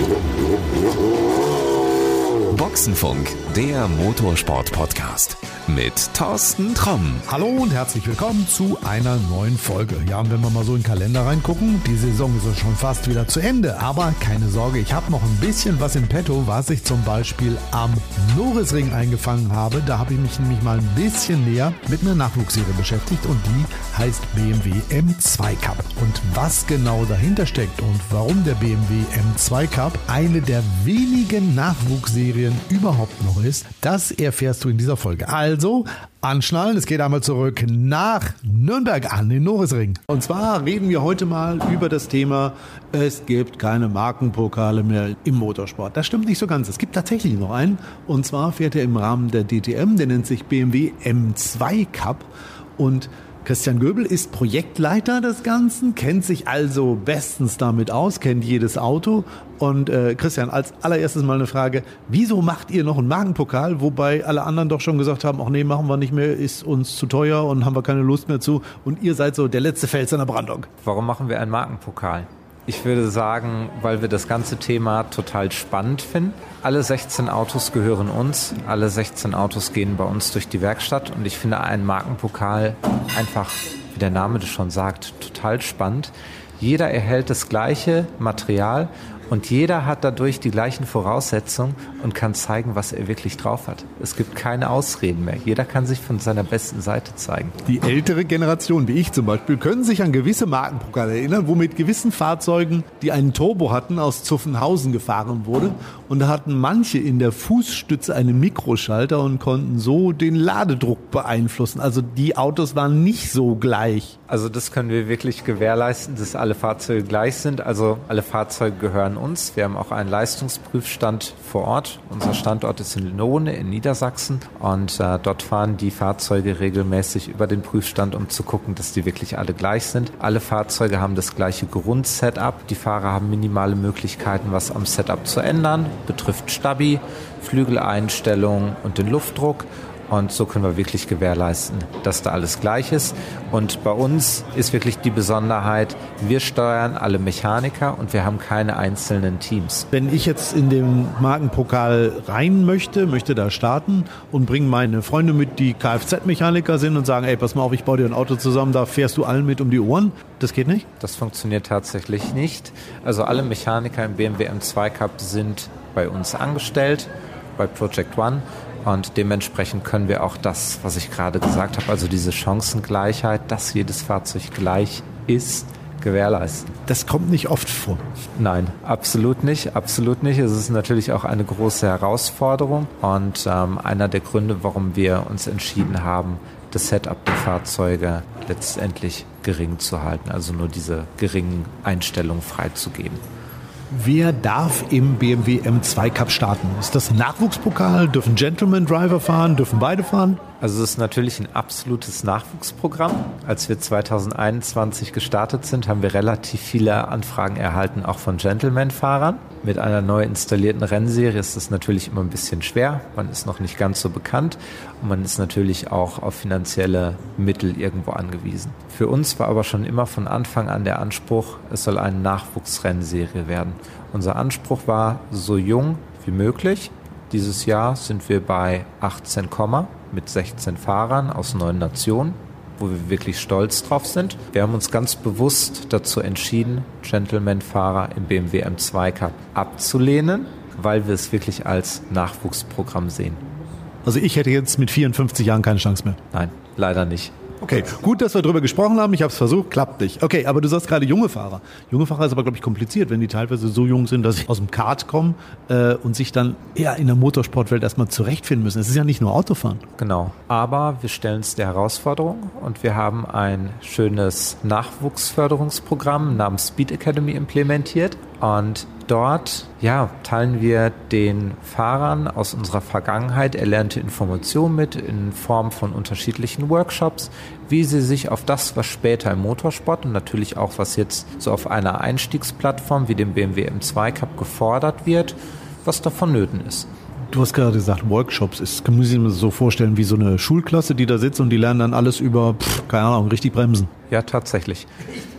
よっよっよっ。Boxenfunk, der Motorsport-Podcast mit Thorsten Tromm. Hallo und herzlich willkommen zu einer neuen Folge. Ja, und wenn wir mal so in den Kalender reingucken, die Saison ist schon fast wieder zu Ende. Aber keine Sorge, ich habe noch ein bisschen was im Petto, was ich zum Beispiel am Norrisring eingefangen habe. Da habe ich mich nämlich mal ein bisschen näher mit einer Nachwuchsserie beschäftigt und die heißt BMW M2 Cup. Und was genau dahinter steckt und warum der BMW M2 Cup eine der wenigen Nachwuchsserien überhaupt noch ist, das erfährst du in dieser Folge. Also anschnallen, es geht einmal zurück nach Nürnberg an den Norrisring. Und zwar reden wir heute mal über das Thema, es gibt keine Markenpokale mehr im Motorsport. Das stimmt nicht so ganz. Es gibt tatsächlich noch einen. Und zwar fährt er im Rahmen der DTM, der nennt sich BMW M2 Cup. Und Christian Göbel ist Projektleiter des Ganzen, kennt sich also bestens damit aus, kennt jedes Auto. Und äh, Christian, als allererstes mal eine Frage, wieso macht ihr noch einen Magenpokal, wobei alle anderen doch schon gesagt haben, ach nee, machen wir nicht mehr, ist uns zu teuer und haben wir keine Lust mehr zu. Und ihr seid so der letzte Fels in der Brandung. Warum machen wir einen Markenpokal? Ich würde sagen, weil wir das ganze Thema total spannend finden. Alle 16 Autos gehören uns. Alle 16 Autos gehen bei uns durch die Werkstatt. Und ich finde einen Markenpokal einfach, wie der Name das schon sagt, total spannend. Jeder erhält das gleiche Material und jeder hat dadurch die gleichen Voraussetzungen und kann zeigen, was er wirklich drauf hat. Es gibt keine Ausreden mehr. Jeder kann sich von seiner besten Seite zeigen. Die ältere Generation, wie ich zum Beispiel, können sich an gewisse Markenpokale erinnern, wo mit gewissen Fahrzeugen, die einen Turbo hatten, aus Zuffenhausen gefahren wurde. Und da hatten manche in der Fußstütze einen Mikroschalter und konnten so den Ladedruck beeinflussen. Also die Autos waren nicht so gleich. Also das können wir wirklich gewährleisten, dass alle Fahrzeuge gleich sind. Also alle Fahrzeuge gehören uns. Wir haben auch einen Leistungsprüfstand vor Ort. Unser Standort ist in Lohne in Niedersachsen und äh, dort fahren die Fahrzeuge regelmäßig über den Prüfstand, um zu gucken, dass die wirklich alle gleich sind. Alle Fahrzeuge haben das gleiche Grundsetup. Die Fahrer haben minimale Möglichkeiten, was am Setup zu ändern. Betrifft Stabi, Flügeleinstellungen und den Luftdruck. Und so können wir wirklich gewährleisten, dass da alles gleich ist. Und bei uns ist wirklich die Besonderheit, wir steuern alle Mechaniker und wir haben keine einzelnen Teams. Wenn ich jetzt in den Markenpokal rein möchte, möchte da starten und bringe meine Freunde mit, die Kfz-Mechaniker sind und sagen, ey, pass mal auf, ich baue dir ein Auto zusammen, da fährst du allen mit um die Ohren. Das geht nicht? Das funktioniert tatsächlich nicht. Also alle Mechaniker im BMW M2 Cup sind bei uns angestellt, bei Project One und dementsprechend können wir auch das, was ich gerade gesagt habe, also diese Chancengleichheit, dass jedes Fahrzeug gleich ist, gewährleisten. Das kommt nicht oft vor. Nein, absolut nicht, absolut nicht. Es ist natürlich auch eine große Herausforderung und ähm, einer der Gründe, warum wir uns entschieden haben, das Setup der Fahrzeuge letztendlich gering zu halten, also nur diese geringen Einstellungen freizugeben. Wer darf im BMW M2 Cup starten? Ist das ein Nachwuchspokal? Dürfen Gentleman Driver fahren? Dürfen beide fahren? Also es ist natürlich ein absolutes Nachwuchsprogramm. Als wir 2021 gestartet sind, haben wir relativ viele Anfragen erhalten, auch von Gentleman-Fahrern. Mit einer neu installierten Rennserie ist das natürlich immer ein bisschen schwer. Man ist noch nicht ganz so bekannt und man ist natürlich auch auf finanzielle Mittel irgendwo angewiesen. Für uns war aber schon immer von Anfang an der Anspruch, es soll eine Nachwuchsrennserie werden. Unser Anspruch war so jung wie möglich. Dieses Jahr sind wir bei 18, mit 16 Fahrern aus neun Nationen, wo wir wirklich stolz drauf sind. Wir haben uns ganz bewusst dazu entschieden, Gentleman-Fahrer im BMW M2 Cup abzulehnen, weil wir es wirklich als Nachwuchsprogramm sehen. Also ich hätte jetzt mit 54 Jahren keine Chance mehr. Nein, leider nicht. Okay, gut, dass wir darüber gesprochen haben. Ich habe es versucht, klappt nicht. Okay, aber du sagst gerade junge Fahrer. Junge Fahrer ist aber, glaube ich, kompliziert, wenn die teilweise so jung sind, dass sie aus dem Kart kommen äh, und sich dann eher in der Motorsportwelt erstmal zurechtfinden müssen. Es ist ja nicht nur Autofahren. Genau, aber wir stellen es der Herausforderung und wir haben ein schönes Nachwuchsförderungsprogramm namens Speed Academy implementiert. Und dort ja, teilen wir den Fahrern aus unserer Vergangenheit erlernte Informationen mit in Form von unterschiedlichen Workshops, wie sie sich auf das, was später im Motorsport und natürlich auch was jetzt so auf einer Einstiegsplattform wie dem BMW M2 Cup gefordert wird, was davon nöten ist. Du hast gerade gesagt, Workshops. Ich muss ich mir so vorstellen wie so eine Schulklasse, die da sitzt und die lernen dann alles über, pff, keine Ahnung, richtig bremsen. Ja, tatsächlich.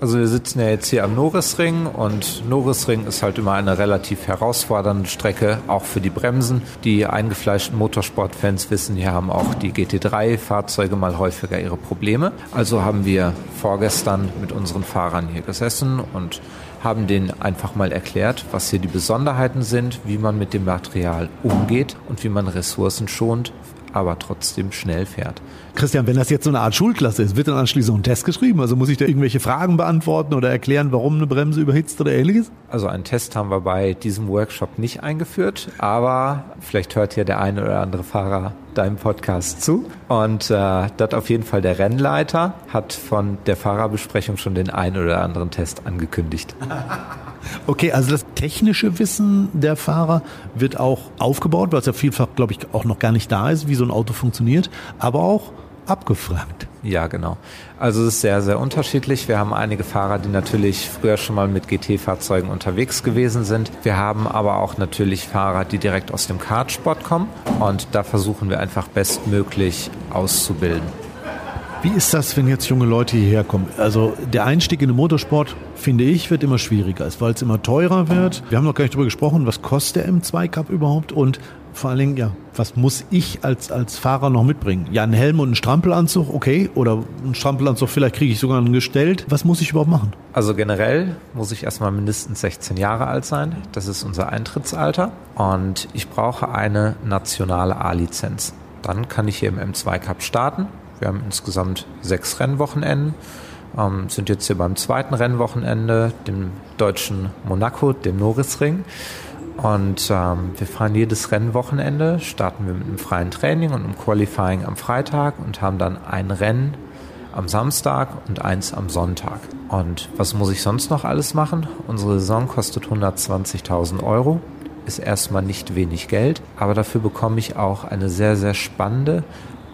Also wir sitzen ja jetzt hier am Norrisring und Norrisring ist halt immer eine relativ herausfordernde Strecke, auch für die Bremsen. Die eingefleischten Motorsportfans wissen, hier haben auch die GT3-Fahrzeuge mal häufiger ihre Probleme. Also haben wir vorgestern mit unseren Fahrern hier gesessen und haben denen einfach mal erklärt, was hier die Besonderheiten sind, wie man mit dem Material umgeht und wie man Ressourcen schont, aber trotzdem schnell fährt. Christian, wenn das jetzt so eine Art Schulklasse ist, wird dann anschließend ein Test geschrieben? Also muss ich da irgendwelche Fragen beantworten oder erklären, warum eine Bremse überhitzt oder ähnliches? Also einen Test haben wir bei diesem Workshop nicht eingeführt, aber vielleicht hört ja der eine oder andere Fahrer deinem Podcast zu. Und äh, das auf jeden Fall der Rennleiter hat von der Fahrerbesprechung schon den einen oder anderen Test angekündigt. Okay, also das technische Wissen der Fahrer wird auch aufgebaut, weil es ja vielfach, glaube ich, auch noch gar nicht da ist, wie so ein Auto funktioniert, aber auch abgefragt. Ja, genau. Also es ist sehr, sehr unterschiedlich. Wir haben einige Fahrer, die natürlich früher schon mal mit GT-Fahrzeugen unterwegs gewesen sind. Wir haben aber auch natürlich Fahrer, die direkt aus dem Kartsport kommen. Und da versuchen wir einfach bestmöglich auszubilden. Wie ist das, wenn jetzt junge Leute hierher kommen? Also der Einstieg in den Motorsport, finde ich, wird immer schwieriger, weil es immer teurer wird. Wir haben noch gar nicht darüber gesprochen, was kostet der M2 Cup überhaupt und vor allen Dingen, ja, was muss ich als, als Fahrer noch mitbringen? Ja, einen Helm und einen Strampelanzug, okay, oder einen Strampelanzug, vielleicht kriege ich sogar einen gestellt. Was muss ich überhaupt machen? Also generell muss ich erstmal mindestens 16 Jahre alt sein. Das ist unser Eintrittsalter. Und ich brauche eine nationale A-Lizenz. Dann kann ich hier im M2 Cup starten wir haben insgesamt sechs Rennwochenenden, ähm, sind jetzt hier beim zweiten Rennwochenende, dem deutschen Monaco, dem Norrisring. Und ähm, wir fahren jedes Rennwochenende, starten wir mit einem freien Training und einem Qualifying am Freitag und haben dann ein Rennen am Samstag und eins am Sonntag. Und was muss ich sonst noch alles machen? Unsere Saison kostet 120.000 Euro, ist erstmal nicht wenig Geld, aber dafür bekomme ich auch eine sehr, sehr spannende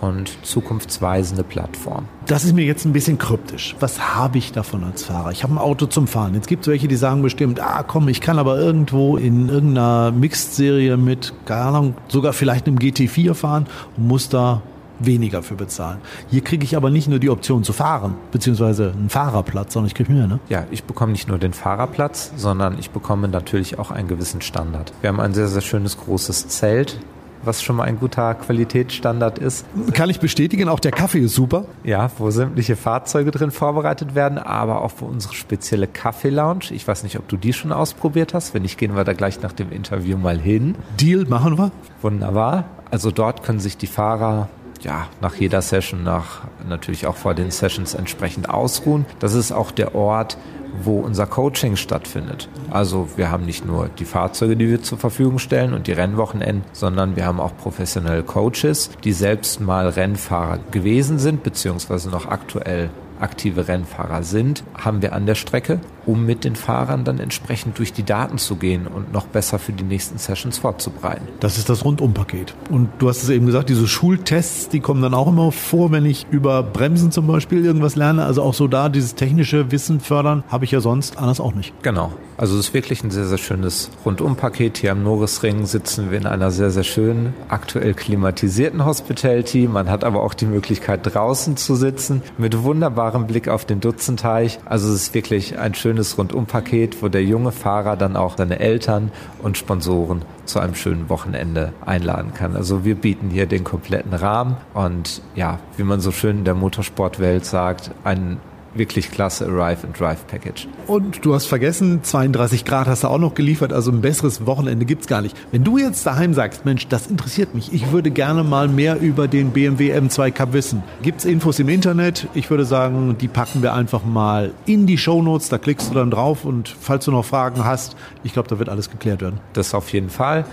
und zukunftsweisende Plattform. Das ist mir jetzt ein bisschen kryptisch. Was habe ich davon als Fahrer? Ich habe ein Auto zum Fahren. Jetzt gibt es welche, die sagen bestimmt, ah komm, ich kann aber irgendwo in irgendeiner Mixed-Serie mit, keine Ahnung, sogar vielleicht einem GT4 fahren und muss da weniger für bezahlen. Hier kriege ich aber nicht nur die Option zu fahren, beziehungsweise einen Fahrerplatz, sondern ich kriege mehr, ne? Ja, ich bekomme nicht nur den Fahrerplatz, sondern ich bekomme natürlich auch einen gewissen Standard. Wir haben ein sehr, sehr schönes großes Zelt was schon mal ein guter Qualitätsstandard ist. Kann ich bestätigen, auch der Kaffee ist super. Ja, wo sämtliche Fahrzeuge drin vorbereitet werden, aber auch für unsere spezielle Kaffee-Lounge. Ich weiß nicht, ob du die schon ausprobiert hast. Wenn nicht, gehen wir da gleich nach dem Interview mal hin. Deal, machen wir. Wunderbar. Also dort können sich die Fahrer ja, nach jeder Session, nach natürlich auch vor den Sessions entsprechend ausruhen. Das ist auch der Ort, wo unser Coaching stattfindet. Also wir haben nicht nur die Fahrzeuge, die wir zur Verfügung stellen und die Rennwochenenden, sondern wir haben auch professionelle Coaches, die selbst mal Rennfahrer gewesen sind, beziehungsweise noch aktuell aktive Rennfahrer sind, haben wir an der Strecke, um mit den Fahrern dann entsprechend durch die Daten zu gehen und noch besser für die nächsten Sessions vorzubereiten. Das ist das Rundumpaket. Und du hast es eben gesagt, diese Schultests, die kommen dann auch immer vor, wenn ich über Bremsen zum Beispiel irgendwas lerne. Also auch so da dieses technische Wissen fördern, habe ich ja sonst anders auch nicht. Genau. Also es ist wirklich ein sehr, sehr schönes Rundumpaket. Hier am Norrisring sitzen wir in einer sehr, sehr schönen, aktuell klimatisierten Hospitality. Man hat aber auch die Möglichkeit, draußen zu sitzen mit wunderbarem Blick auf den Dutzenteich. Also es ist wirklich ein schönes Rundumpaket, wo der junge Fahrer dann auch seine Eltern und Sponsoren zu einem schönen Wochenende einladen kann. Also wir bieten hier den kompletten Rahmen und ja, wie man so schön in der Motorsportwelt sagt, einen wirklich klasse Arrive and Drive Package. Und du hast vergessen, 32 Grad hast du auch noch geliefert, also ein besseres Wochenende gibt es gar nicht. Wenn du jetzt daheim sagst, Mensch, das interessiert mich, ich würde gerne mal mehr über den BMW M2 Cup wissen. Gibt es Infos im Internet? Ich würde sagen, die packen wir einfach mal in die Show Notes, da klickst du dann drauf und falls du noch Fragen hast, ich glaube, da wird alles geklärt werden. Das auf jeden Fall.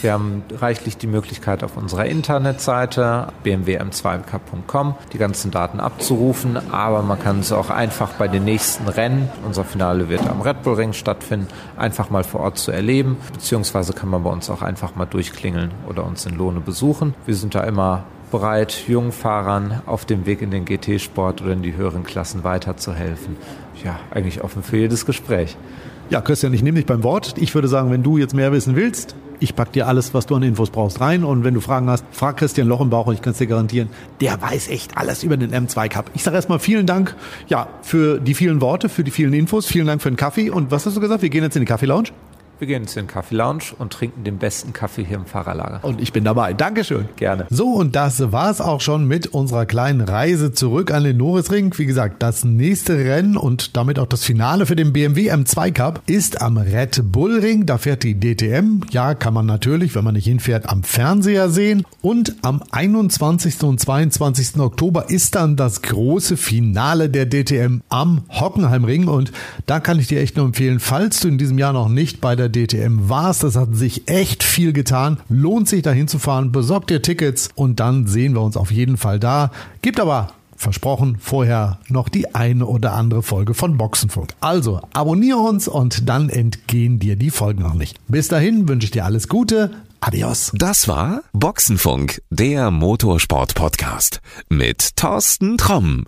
Wir haben reichlich die Möglichkeit auf unserer Internetseite bmwm2k.com die ganzen Daten abzurufen, aber man kann es auch einfach bei den nächsten Rennen, unser Finale wird am Red Bull Ring stattfinden, einfach mal vor Ort zu erleben, beziehungsweise kann man bei uns auch einfach mal durchklingeln oder uns in Lohne besuchen. Wir sind da immer bereit, jungen Fahrern auf dem Weg in den GT-Sport oder in die höheren Klassen weiterzuhelfen. Ja, eigentlich offen für jedes Gespräch. Ja, Christian, ich nehme dich beim Wort. Ich würde sagen, wenn du jetzt mehr wissen willst, ich pack dir alles, was du an Infos brauchst, rein. Und wenn du Fragen hast, frag Christian Lochenbauch und ich kann es dir garantieren, der weiß echt alles über den M2 Cup. Ich sage erstmal vielen Dank ja, für die vielen Worte, für die vielen Infos. Vielen Dank für den Kaffee. Und was hast du gesagt? Wir gehen jetzt in die Kaffee-Lounge? Wir gehen jetzt in den Kaffee Lounge und trinken den besten Kaffee hier im Fahrerlager. Und ich bin dabei. Dankeschön. Gerne. So, und das war's auch schon mit unserer kleinen Reise zurück an den Norrisring. Wie gesagt, das nächste Rennen und damit auch das Finale für den BMW M2 Cup ist am Red Bull Ring. Da fährt die DTM. Ja, kann man natürlich, wenn man nicht hinfährt, am Fernseher sehen. Und am 21. und 22. Oktober ist dann das große Finale der DTM am Hockenheimring. Und da kann ich dir echt nur empfehlen, falls du in diesem Jahr noch nicht bei der DTM warst. Das hat sich echt viel getan. Lohnt sich dahin zu fahren. Besorgt dir Tickets und dann sehen wir uns auf jeden Fall da. Gibt aber versprochen, vorher noch die eine oder andere Folge von Boxenfunk. Also abonniere uns und dann entgehen dir die Folgen noch nicht. Bis dahin wünsche ich dir alles Gute. Adios. Das war Boxenfunk, der Motorsport-Podcast mit Thorsten Tromm.